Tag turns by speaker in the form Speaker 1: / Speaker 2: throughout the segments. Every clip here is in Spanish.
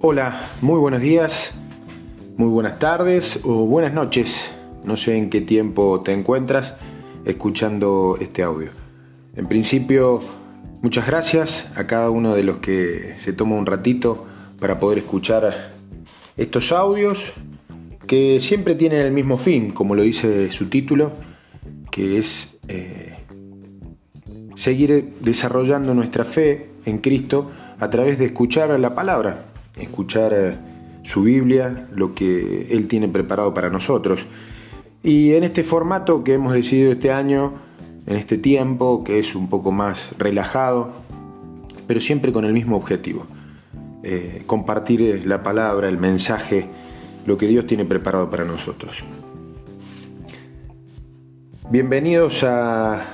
Speaker 1: Hola, muy buenos días, muy buenas tardes o buenas noches. No sé en qué tiempo te encuentras escuchando este audio. En principio, muchas gracias a cada uno de los que se toma un ratito para poder escuchar estos audios que siempre tienen el mismo fin, como lo dice su título, que es eh, seguir desarrollando nuestra fe en Cristo a través de escuchar la palabra, escuchar eh, su Biblia, lo que Él tiene preparado para nosotros. Y en este formato que hemos decidido este año, en este tiempo, que es un poco más relajado, pero siempre con el mismo objetivo, eh, compartir eh, la palabra, el mensaje, lo que Dios tiene preparado para nosotros. Bienvenidos a,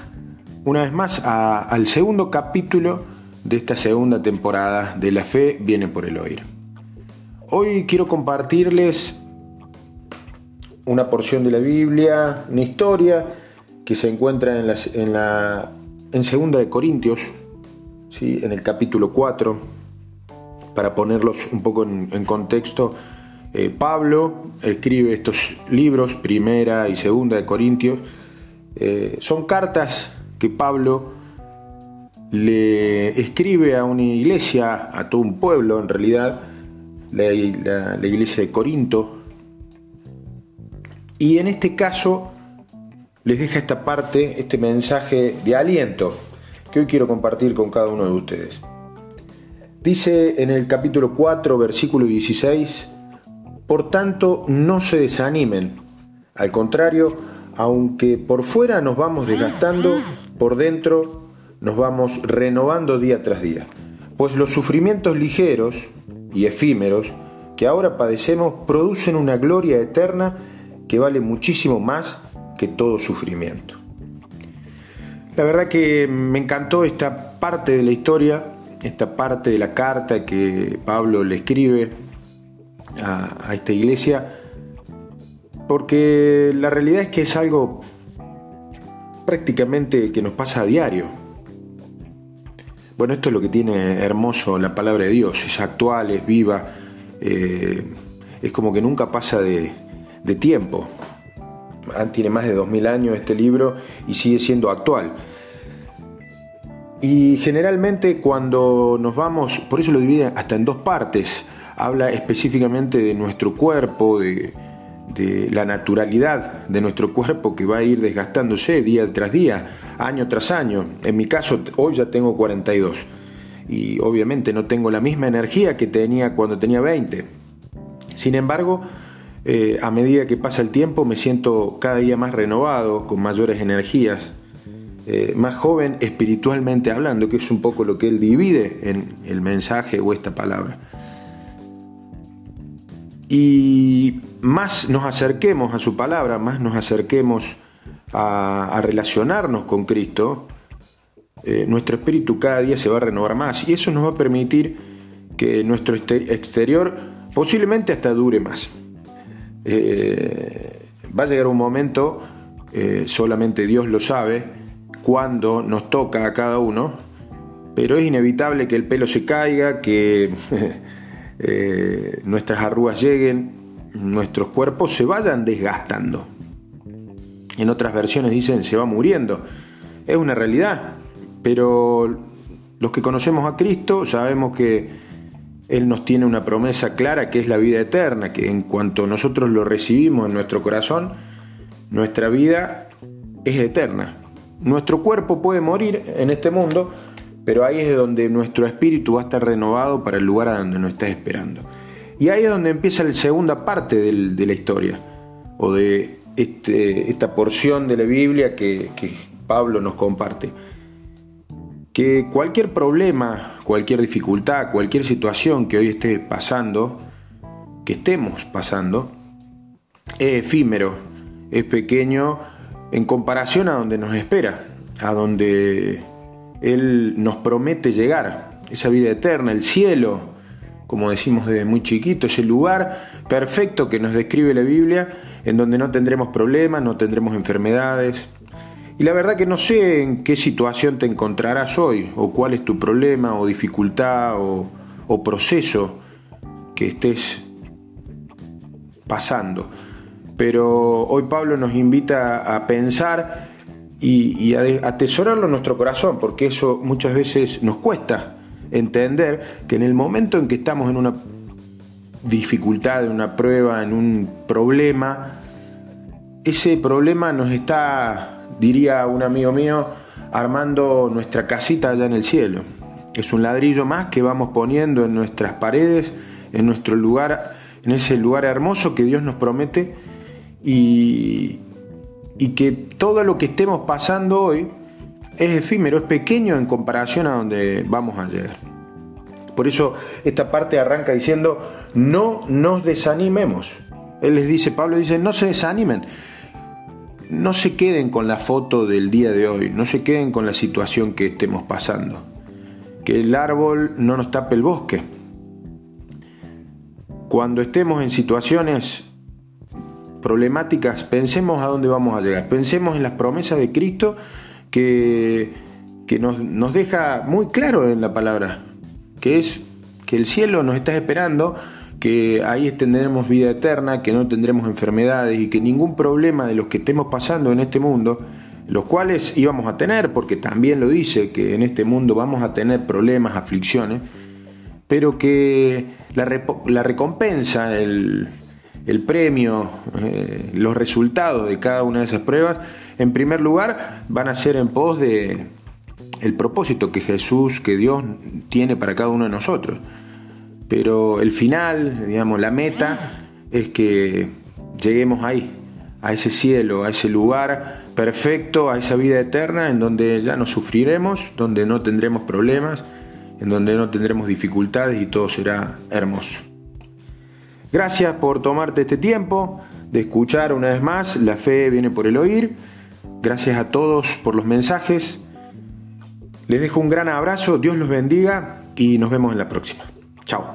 Speaker 1: una vez más al segundo capítulo de esta segunda temporada de La Fe viene por el oír. Hoy quiero compartirles una porción de la Biblia, una historia que se encuentra en, la, en, Segunda de Corintios, ¿sí? en el capítulo 4, para ponerlos un poco en, contexto. Eh, Pablo escribe estos libros, Primera y Segunda de Corintios. Eh, son cartas que Pablo le escribe a una iglesia, a todo un pueblo en realidad, la, iglesia de Corinto, y en este caso les deja esta parte, este mensaje de aliento que hoy quiero compartir con cada uno de ustedes. Dice en el capítulo 4, versículo 16, por tanto no se desanimen, al contrario, aunque por fuera nos vamos desgastando, por dentro nos vamos renovando día tras día, pues los sufrimientos ligeros y efímeros que ahora padecemos producen una gloria eterna que vale muchísimo más que todo sufrimiento. La verdad que me encantó esta parte de la historia, esta parte de la carta que Pablo le escribe a, esta iglesia, porque la realidad es que es algo prácticamente que nos pasa a diario. Bueno, esto es lo que tiene hermoso la palabra de Dios, es actual, es viva, eh, es como que nunca pasa de, tiempo. Ah, tiene más de 2000 años este libro y sigue siendo actual. Y generalmente cuando nos vamos, por eso lo divide hasta en dos partes, habla específicamente de nuestro cuerpo, de, de la naturalidad de nuestro cuerpo que va a ir desgastándose día tras día, año tras año. En mi caso, hoy ya tengo 42 y obviamente no tengo la misma energía que tenía cuando tenía 20. Sin embargo, eh, a medida que pasa el tiempo me siento cada día más renovado, con mayores energías, eh, más joven espiritualmente hablando, que es un poco lo que él divide en el mensaje o esta palabra. Y más nos acerquemos a su palabra, más nos acerquemos a, relacionarnos con Cristo, eh, nuestro espíritu cada día se va a renovar más y eso nos va a permitir que nuestro exterior posiblemente hasta dure más. Eh, va a llegar un momento, eh, solamente Dios lo sabe, cuando nos toca a cada uno, pero es inevitable que el pelo se caiga, que nuestras arrugas lleguen, nuestros cuerpos se vayan desgastando. En otras versiones dicen se va muriendo. Es una realidad, pero los que conocemos a Cristo sabemos que Él nos tiene una promesa clara que es la vida eterna, que en cuanto nosotros lo recibimos en nuestro corazón, nuestra vida es eterna. Nuestro cuerpo puede morir en este mundo, pero ahí es donde nuestro espíritu va a estar renovado para el lugar a donde nos está esperando. Y ahí es donde empieza la segunda parte de la historia, o de este, esta porción de la Biblia que, Pablo nos comparte. Que cualquier problema, cualquier dificultad, cualquier situación que hoy esté pasando, que estemos pasando, es efímero, es pequeño en comparación a donde nos espera, a donde Él nos promete llegar, esa vida eterna, el cielo, como decimos desde muy chiquito, es el lugar perfecto que nos describe la Biblia, en donde no tendremos problemas, no tendremos enfermedades. Y la verdad que no sé en qué situación te encontrarás hoy, o cuál es tu problema, o dificultad, o, proceso que estés pasando. Pero hoy Pablo nos invita a pensar y, atesorarlo en nuestro corazón, porque eso muchas veces nos cuesta entender que en el momento en que estamos en una dificultad, en una prueba, en un problema, ese problema nos está, diría un amigo mío, armando nuestra casita allá en el cielo. Es un ladrillo más que vamos poniendo en nuestras paredes, en nuestro lugar, en ese lugar hermoso que Dios nos promete y, y que todo lo que estemos pasando hoy es efímero, es pequeño en comparación a donde vamos a llegar. Por eso esta parte arranca diciendo, no nos desanimemos. Él les dice, Pablo dice, no se desanimen. No se queden con la foto del día de hoy, no se queden con la situación que estemos pasando. Que el árbol no nos tape el bosque. Cuando estemos en situaciones problemáticas, pensemos a dónde vamos a llegar. Pensemos en las promesas de Cristo que, que nos, nos deja muy claro en la palabra, que es que el cielo nos está esperando, que ahí tendremos vida eterna, que no tendremos enfermedades y que ningún problema de los que estemos pasando en este mundo, los cuales íbamos a tener, porque también lo dice, que en este mundo vamos a tener problemas, aflicciones, pero que la, la recompensa, el, el premio, eh, los resultados de cada una de esas pruebas, en primer lugar van a ser en pos de el propósito que Jesús, que Dios tiene para cada uno de nosotros. Pero el final, digamos, la meta es que lleguemos ahí, a ese cielo, a ese lugar perfecto, a esa vida eterna en donde ya no sufriremos, donde no tendremos problemas, en donde no tendremos dificultades y todo será hermoso. Gracias por tomarte este tiempo de escuchar una vez más. La fe viene por el oír. Gracias a todos por los mensajes. Les dejo un gran abrazo, Dios los bendiga y nos vemos en la próxima. Chao.